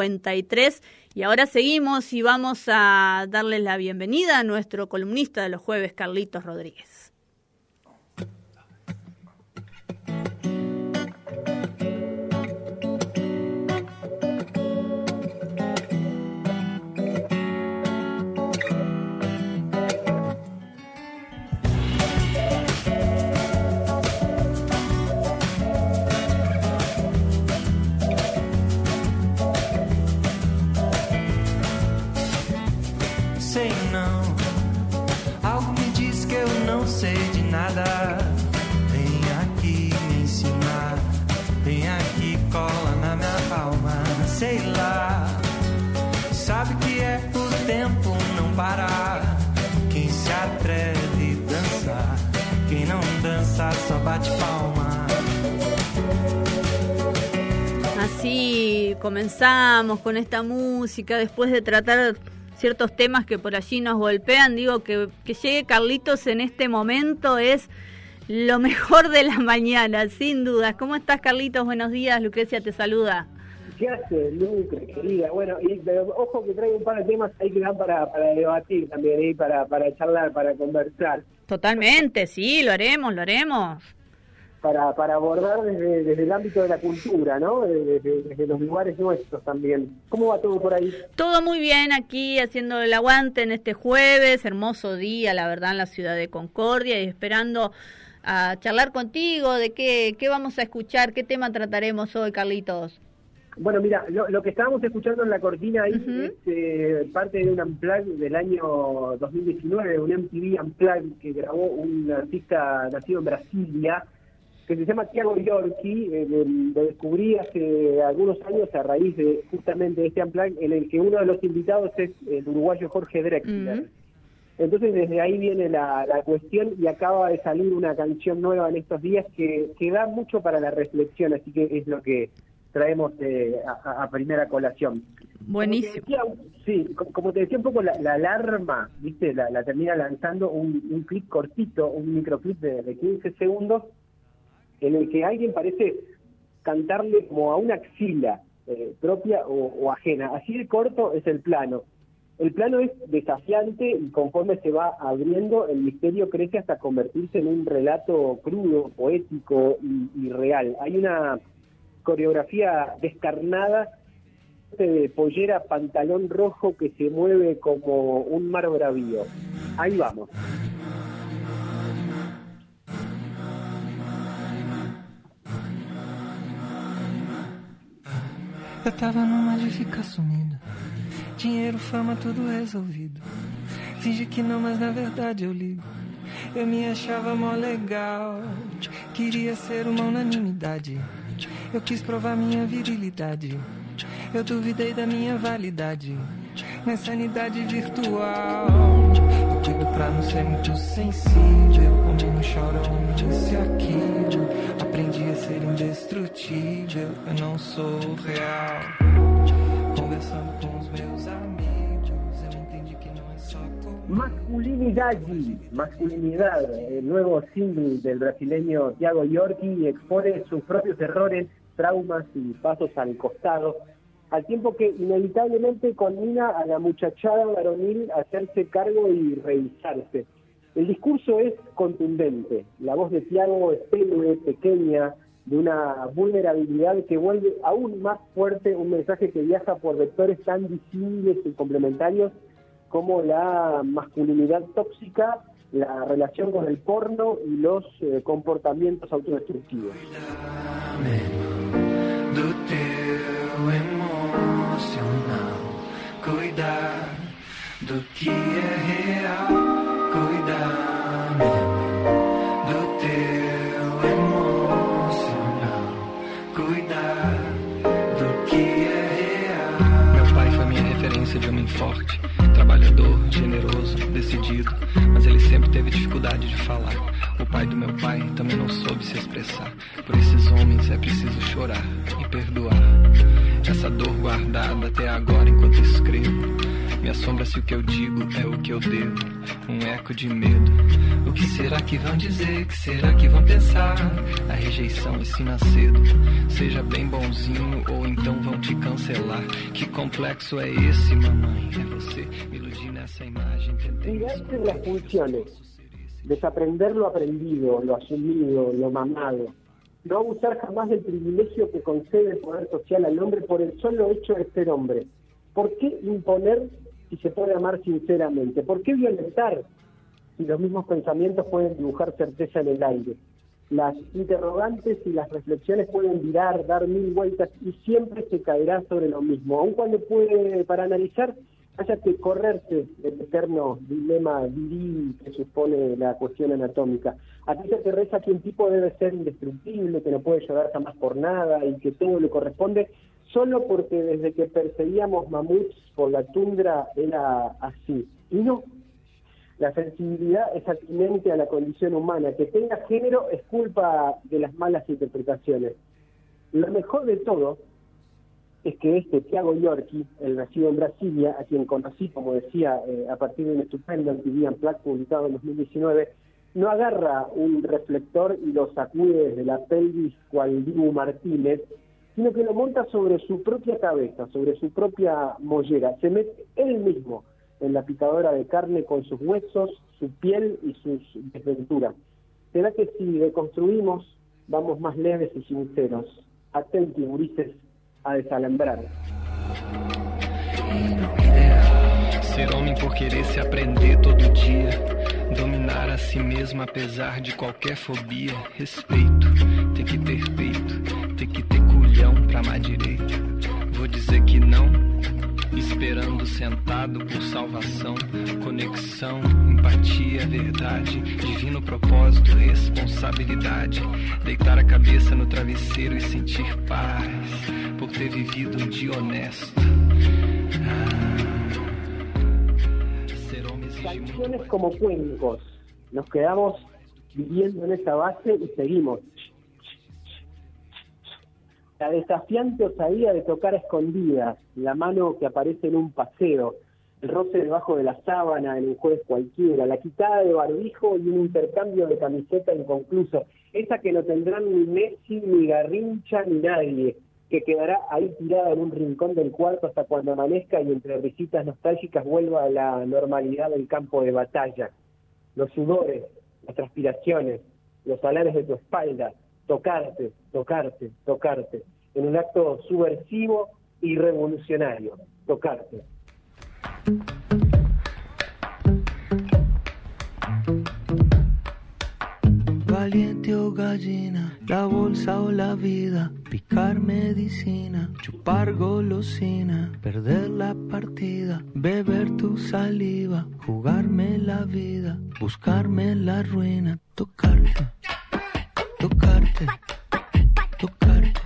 53 y ahora seguimos y vamos a darles la bienvenida a nuestro columnista de los jueves, Carlitos Rodríguez. Así comenzamos con esta música, después de tratar ciertos temas que por allí nos golpean, digo que, que llegue Carlitos en este momento es lo mejor de la mañana, sin dudas. ¿Cómo estás, Carlitos? Buenos días, Lucrecia te saluda. ¿Qué hace, Lucre, querida? Bueno, y, ojo que traigo un par de temas ahí que dan para, para debatir también, ahí para, para charlar, para conversar. Totalmente, sí, lo haremos, lo haremos. Para, para abordar desde, desde el ámbito de la cultura, ¿no? Desde, desde, los lugares nuestros también. ¿Cómo va todo por ahí? Todo muy bien aquí, haciendo el aguante en este jueves, hermoso día, la verdad, en la ciudad de Concordia y esperando a charlar contigo de qué, qué vamos a escuchar, qué tema trataremos hoy, Carlitos. Bueno, mira, lo, que estábamos escuchando en la cortina ahí es eh, parte de un Unplugged del año 2019, un MTV Unplugged que grabó un artista nacido en Brasilia, que se llama Thiago Yorki, eh, lo descubrí hace algunos años a raíz de justamente este Unplugged en el que uno de los invitados es el uruguayo Jorge Drexler. Entonces desde ahí viene la, cuestión y acaba de salir una canción nueva en estos días que, que da mucho para la reflexión, así que es lo que traemos eh, a, primera colación. Buenísimo. sí, como te decía un poco, la, alarma, ¿viste? La, termina lanzando un, un, clip cortito, un microclip de, de 15 segundos, en el que alguien parece cantarle como a una axila eh, propia o, ajena. Así de corto es el plano. El plano es desafiante y conforme se va abriendo, el misterio crece hasta convertirse en un relato crudo, poético y real. Hay una coreografía descarnada de pollera, pantalón rojo que se mueve como un mar bravío. Ahí vamos. Eu tava numa de ficar sumido. Dinheiro, fama, tudo resolvido. Finge que não, mas na verdade eu ligo. Eu me achava mó legal. Queria ser uma unanimidade. Eu quis provar minha virilidade. Eu duvidei da minha validade. Na sanidade virtual. Pra não ser muito sensível. Homem não chora, homem disse aquilo. Aprendi a ser indestrutível. Eu não sou real. Conversando com os meus amigos, eu entendi que não é só Masculinidade, masculinidad, el nuevo single del brasileño Thiago Yorki expone sus propios errores traumas y pasos al costado, al tiempo que inevitablemente conmina a la muchachada varonil a hacerse cargo y revisarse. El discurso es contundente, la voz de Tiago es tenue, pequeña, de una vulnerabilidad que vuelve aún más fuerte un mensaje que viaja por vectores tan disímiles y complementarios como la masculinidad tóxica, la relación con el porno y los eh, comportamientos autodestructivos. Do que é real. Cuidar do teu emocional. Cuidar do que é real. Meu pai foi minha referência de homem forte, trabalhador, generoso, decidido, mas ele sempre teve dificuldade de falar. Pai do meu pai também não soube se expressar. Por esses homens é preciso chorar e perdoar. Essa dor guardada até agora enquanto escrevo. Me assombra se o que eu digo é o que eu devo. Um eco de medo. O que será que vão dizer? O que será que vão pensar? A rejeição ensina cedo. Seja bem bonzinho ou então vão te cancelar. Que complexo é esse, mamãe? É você me iludir nessa imagem. Tentei. Desaprender lo aprendido, lo asumido, lo mamado no abusar jamás del privilegio que concede el poder social al hombre por el solo hecho de ser hombre. ¿Por qué imponer si se puede amar sinceramente? ¿Por qué violentar si los mismos pensamientos pueden dibujar certeza en el aire? Las interrogantes y las reflexiones pueden virar, dar mil vueltas y siempre se caerá sobre lo mismo, aun cuando puede, para analizar, haya que correrse del eterno dilema viril que supone la cuestión anatómica. Aquella que reza que un tipo debe ser indestructible, que no puede llorar jamás por nada y que todo le corresponde, solo porque desde que perseguíamos mamuts por la tundra era así. Y no, la sensibilidad es atinente a la condición humana. Que tenga género es culpa de las malas interpretaciones. Lo mejor de todo es que este Tiago Yorki, el nacido en Brasilia, a quien conocí, como decía, eh, a partir de un estupendo Antivian Plaque publicado en 2019, no agarra un reflector y lo sacude desde la pelvis cual Dibu Martínez, sino que lo monta sobre su propia cabeza, sobre su propia mollera. Se mete él mismo en la picadora de carne con sus huesos, su piel y sus desventuras. Será que si deconstruimos, vamos más leves y sinceros. Atenti, Ulises, a desalambrar. Ser homem por querer se aprender todo dia. Dominar a si mesmo apesar de qualquer fobia. Respeito, tem que ter peito, tem que ter culhão pra amar direito. Vou dizer que não, esperando sentado por salvação, conexão, empatia, verdade, divino propósito, responsabilidade, deitar a cabeça no travesseiro e sentir paz por ter vivido um dia honesto. Ah, Canciones como cuencos, nos quedamos viviendo en esa base y seguimos. La desafiante osadía de tocar a escondidas, la mano que aparece en un paseo, el roce debajo de la sábana en un jueves cualquiera, la quitada de barbijo y un intercambio de camiseta inconcluso, esa que no tendrán ni Messi, ni Garrincha, ni nadie, que quedará ahí tirada en un rincón del cuarto hasta cuando amanezca y entre risitas nostálgicas vuelva a la normalidad del campo de batalla. Los sudores, las transpiraciones, los salares de tu espalda, tocarte, tocarte, tocarte, en un acto subversivo y revolucionario, tocarte. Valiente o gallina, la bolsa o la vida, picar medicina, chupar golosina, perder la partida, beber tu saliva, jugarme la vida, buscarme la ruina, tocarte tocarte, tocarte,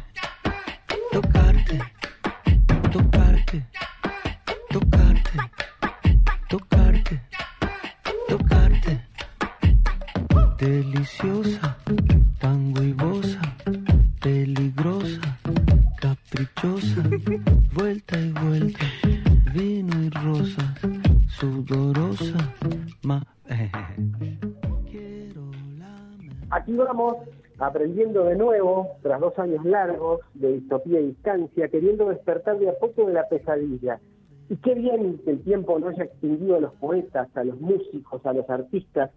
tocarte, tocarte, tocarte, tocarte, tocarte. Deliciosa, tan huevosa, peligrosa, caprichosa, vuelta y vuelta, vino y rosa, sudorosa, ma. Aquí vamos aprendiendo de nuevo, tras dos años largos de distopía y distancia, queriendo despertar de a poco de la pesadilla. Y qué bien que el tiempo no haya extinguido a los poetas, a los músicos, a los artistas,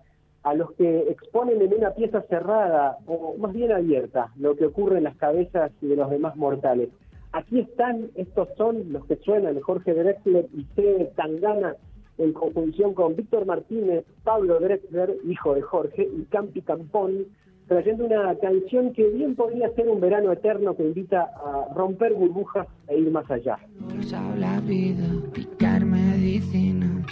a los que exponen en una pieza cerrada o más bien abierta lo que ocurre en las cabezas de los demás mortales. Aquí están, estos son los que suenan Jorge Drexler y C. Tangana en conjunción con Víctor Martínez, Pablo Drexler, hijo de Jorge, y Campi Campón, trayendo una canción que bien podría ser un verano eterno que invita a romper burbujas e ir más allá. la vida,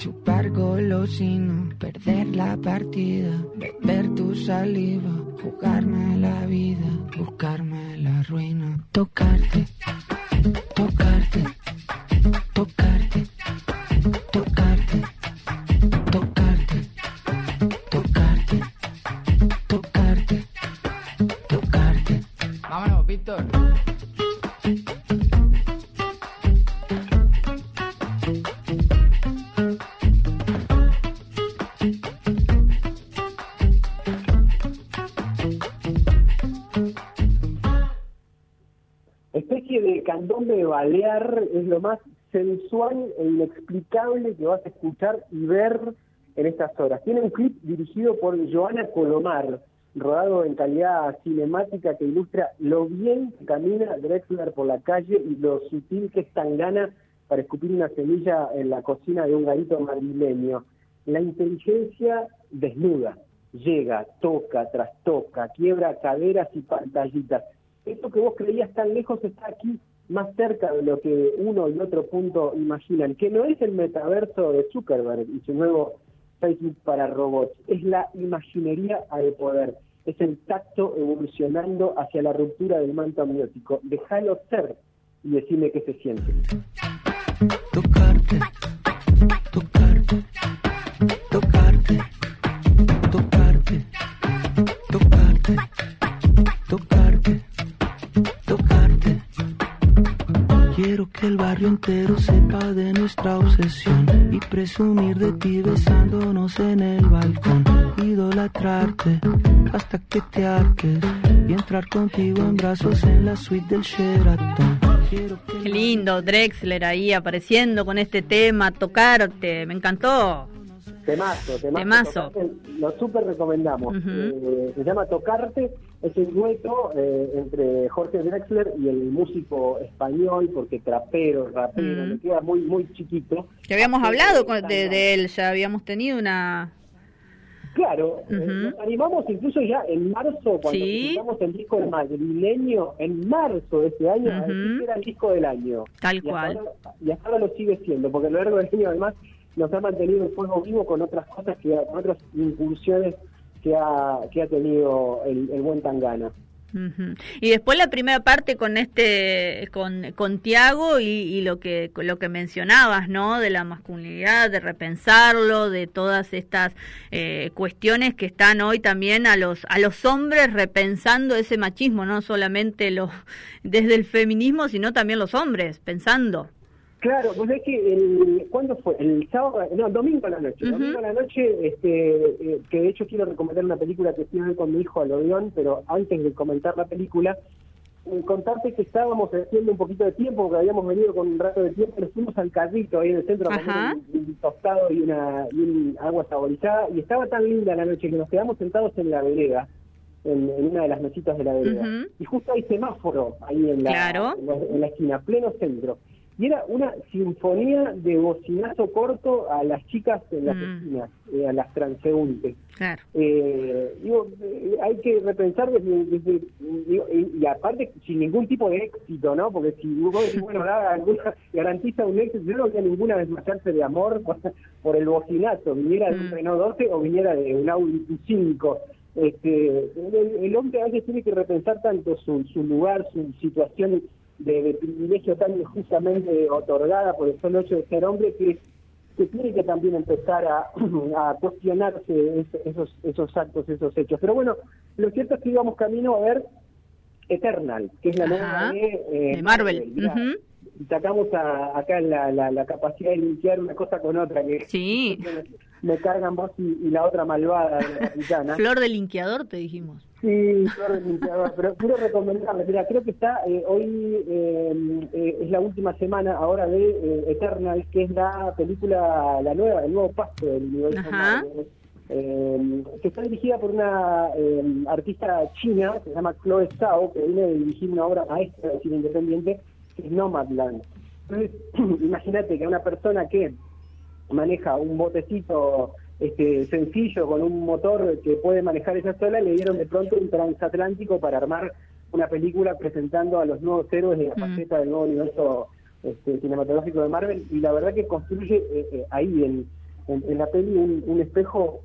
chupar golosina, perder la partida, beber tu saliva, jugarme la vida, buscarme la ruina, tocarte, tocarte, tocarte, balear es lo más sensual e inexplicable que vas a escuchar y ver en estas horas. Tiene un clip dirigido por Joana Colomar, rodado en calidad cinemática que ilustra lo bien que camina Drexler por la calle y lo sutil que es tan gana para escupir una semilla en la cocina de un garito madrileño. La inteligencia desnuda, llega, toca, trastoca, quiebra caderas y pantallitas. Esto que vos creías tan lejos está aquí más cerca de lo que uno y otro punto imaginan, que no es el metaverso de Zuckerberg y su nuevo Facebook para robots, es la imaginería al poder, es el tacto evolucionando hacia la ruptura del manto amniótico. Déjalo ser y decime qué se siente. Barrio entero sepa de nuestra obsesión y presumir de ti besándonos en el balcón. Idolatrarte hasta que te arques y entrar contigo en brazos en la suite del Sheraton. Qué lindo, Drexler ahí apareciendo con este tema, tocarte, me encantó. Temazo, temazo. Temazo. Tocarte, lo súper recomendamos. Ujú. Eh, se llama Tocarte, es un dueto eh, entre Jorge Drexler y el músico español, porque trapero, rapero, Mm. me queda muy, muy chiquito. Que habíamos hablado con- de, él, ya habíamos tenido una... Claro, eh, nos animamos incluso ya en marzo, cuando Sí. presentamos el disco del madrileño, en marzo de este año, a decir que era el disco del año. Tal Y hasta cual. ahora- y hasta ahora lo sigue siendo, porque a lo largo del año además nos ha mantenido el fuego vivo con otras cosas, que con otras incursiones que ha, que ha tenido el, el buen Tangana. Y después la primera parte con este, con, con Tiago y, y lo que lo que mencionabas, ¿no? De la masculinidad, de repensarlo, de todas estas eh, cuestiones que están hoy también a los a los hombres repensando ese machismo, no solamente los desde el feminismo, sino también los hombres pensando. Claro, pues es que el, ¿cuándo fue? El sábado, no, domingo a la noche. Domingo a la noche, este, eh, que de hecho quiero recomendar una película que fui a ver con mi hijo al Odeón, pero antes de comentar la película, eh, contarte que estábamos haciendo un poquito de tiempo, porque habíamos venido con un rato de tiempo, nos fuimos al carrito ahí en el centro a un, un tostado y una y un agua saborizada, y estaba tan linda la noche que nos quedamos sentados en la vereda. En, en una de las mesitas de la vereda. Y justo hay semáforo ahí en la, Claro. en la, en la esquina, pleno centro. Y era una sinfonía de bocinazo corto a las chicas en las Mm. esquinas, eh, a las transeúntes. Claro. Eh, digo, eh, hay que repensar desde, desde- digo, y, y aparte sin ningún tipo de éxito, ¿no? Porque si vos decís, bueno, alguna, garantiza un éxito, yo no había ninguna desmayarse de amor por, por el bocinazo, viniera de un Mm. Renault 12 o viniera de un Audi Q5. Este, el, el hombre a veces tiene que repensar tanto su, su lugar, su situación de, de privilegio tan injustamente otorgada por el solo hecho de ser hombre que que tiene que también empezar a, a cuestionarse es- esos esos actos, esos hechos. Pero bueno, lo cierto es que íbamos camino a ver Eternal, que es la nueva de, eh, de Marvel. Sacamos a- acá la, la, la capacidad de limpiar una cosa con otra, que Sí. me cargan vos y, y la otra malvada de la capitana. Flor de linkeador te dijimos. Sí, flor de limpiador, pero quiero recomendarles, mira, creo que está, eh, hoy eh, eh, es la última semana ahora de eh, Eternal, que es la película, la nueva, el nuevo paso del universo eh, que está dirigida por una eh, artista china, que se llama Chloe Zhao, que viene de dirigir una obra maestra de cine independiente, que es Nomadland. Entonces, imagínate que una persona que maneja un botecito este, sencillo con un motor que puede manejar esa sola, le dieron de pronto un transatlántico para armar una película presentando a los nuevos héroes de la Mm. faceta del nuevo universo este, cinematográfico de Marvel y la verdad que construye eh, eh, ahí en, en, en la peli un, un espejo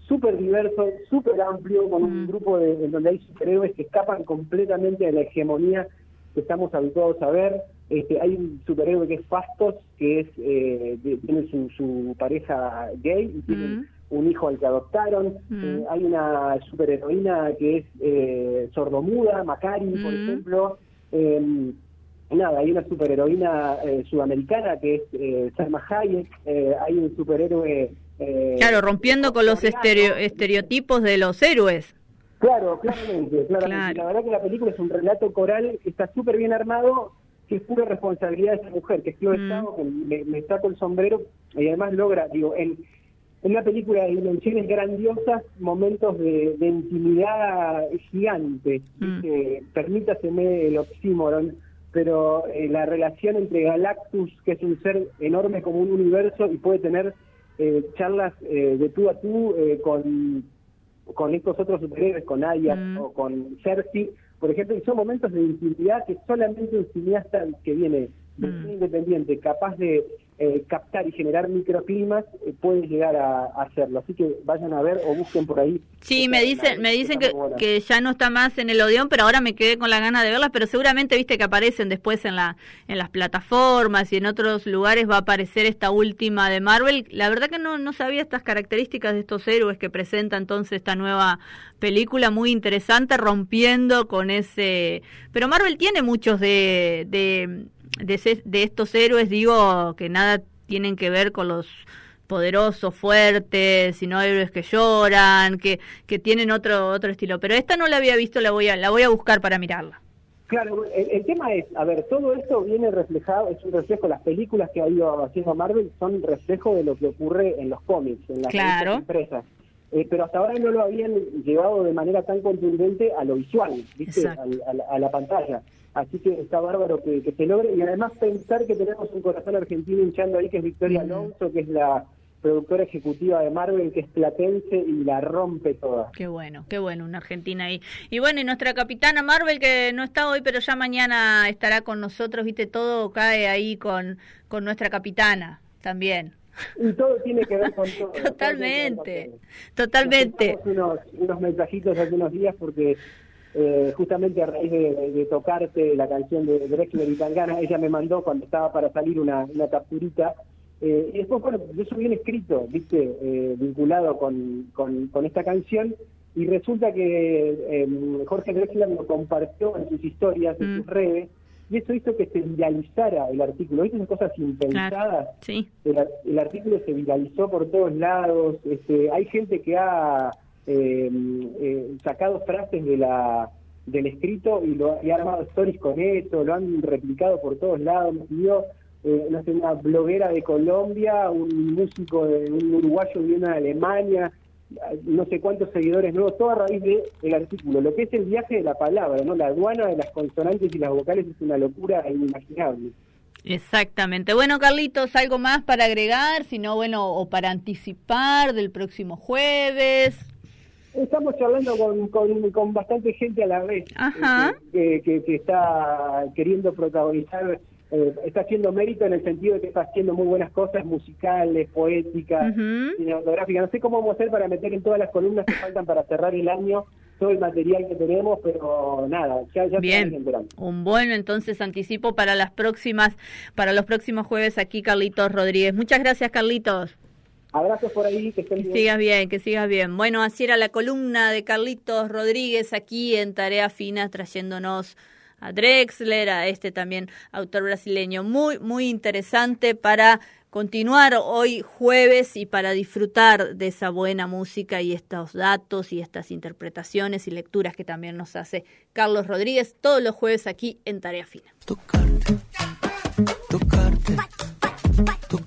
súper diverso, súper amplio, con un Mm. grupo de, en donde hay superhéroes que escapan completamente de la hegemonía que estamos habituados a ver. Este, hay un superhéroe que es Fastos, que es eh, de- tiene su, su pareja gay y tiene Mm. un hijo al que adoptaron. Mm. Eh, hay una superheroína que es eh, sordomuda, Macari, por Mm. ejemplo. Eh, nada, hay una superheroína eh, sudamericana que es eh, Salma Hayek. Eh, hay un superhéroe... eh, Claro, rompiendo con los estereo- estereotipos de los héroes. Claro, claramente, claramente. Claro. La verdad que la película es un relato coral que está súper bien armado, que es pura responsabilidad de esa mujer, que es Chloe Mm. que me, me saco el sombrero y además logra, digo, en, en una película de dimensiones grandiosas, momentos de, de intimidad gigante. Mm. ¿viste? Permítaseme el oxímoron, pero eh, la relación entre Galactus, que es un ser enorme como un universo y puede tener eh, charlas eh, de tú a tú eh, con, con estos otros superhéroes, con Aya Mm. o con Cersei, por ejemplo, y son momentos de intimidad que solamente un cineasta que viene de Mm. cine independiente, capaz de eh, captar y generar microclimas, eh, puede llegar a, a hacerlo. Así que vayan a ver o busquen por ahí. Sí, me en dicen, me dicen que ya no está más en el Odeón, pero ahora me quedé con la gana de verlas, pero seguramente viste que aparecen después en la en las plataformas y en otros lugares va a aparecer esta última de Marvel. La verdad que no, no sabía estas características de estos héroes que presenta entonces esta nueva película muy interesante, rompiendo con ese... Pero Marvel tiene muchos de, de, de, ese- de estos héroes, digo, que nada tienen que ver con los poderosos, fuertes, sino héroes que lloran, que, que tienen otro otro estilo. Pero esta no la había visto, la voy a la voy a buscar para mirarla. Claro, el, el tema es, a ver, todo esto viene reflejado, es un reflejo, las películas que ha ido haciendo Marvel son reflejo de lo que ocurre en los cómics, en las Claro. revistas impresas. Eh, pero hasta ahora no lo habían llevado de manera tan contundente a lo visual, ¿viste? A, a la pantalla. Así que está bárbaro que, que se logre y además pensar que tenemos un corazón argentino hinchando ahí, que es Victoria Mm. Alonso, que es la productora ejecutiva de Marvel, que es platense y la rompe toda. Qué bueno, qué bueno, una Argentina ahí. Y bueno, y nuestra capitana Marvel, que no está hoy, pero ya mañana estará con nosotros, viste, todo cae ahí con, con nuestra capitana también. Y todo tiene que ver con todo. con Totalmente, totalmente. Nos unos, unos mensajitos hace unos días porque eh, justamente a raíz de, de tocarte la canción de Drexler y Tangana, ella me mandó cuando estaba para salir una, una capturita. eh, y después, bueno, yo subí un escrito, viste, eh, vinculado con, con, con esta canción. Y resulta que eh, Jorge Drexler lo compartió en sus historias, en Mm. sus redes, y eso hizo que se viralizara el artículo. ¿Viste esas cosas impensadas? Claro, sí. el, ar- el artículo se viralizó por todos lados. Este, hay gente que ha sacado frases de la del escrito y lo y ha armado stories con eso, lo han replicado por todos lados. Me pidió eh, no sé, una bloguera de Colombia, un músico, de, un uruguayo viviendo en Alemania, no sé cuántos seguidores nuevos, todo a raíz del el artículo. Lo que es el viaje de la palabra, no la aduana de las consonantes y las vocales es una locura inimaginable. Exactamente. Bueno, Carlitos, ¿algo más para agregar? Si no, bueno, o para anticipar del próximo jueves. Estamos charlando con, con, con bastante gente a la vez Ajá. eh, que, que- que está queriendo protagonizar, eh, está haciendo mérito en el sentido de que está haciendo muy buenas cosas musicales, poéticas, Ujú. cinematográficas. No sé cómo vamos a hacer para meter en todas las columnas que faltan para cerrar el año todo el material que tenemos, pero nada, ya, ya Bien, un bueno entonces anticipo para las próximas, para los próximos jueves aquí, Carlitos Rodríguez. Muchas gracias, Carlitos. Abrazos por ahí, que estén bien. Que sigas bien, que sigas bien. Bueno, así era la columna de Carlitos Rodríguez aquí en Tareas Fina trayéndonos a Drexler, a este también autor brasileño. Muy, muy interesante para continuar hoy jueves y para disfrutar de esa buena música y estos datos y estas interpretaciones y lecturas que también nos hace Carlos Rodríguez todos los jueves aquí en Tarea Fina. Tocarte, tocarte, tocarte.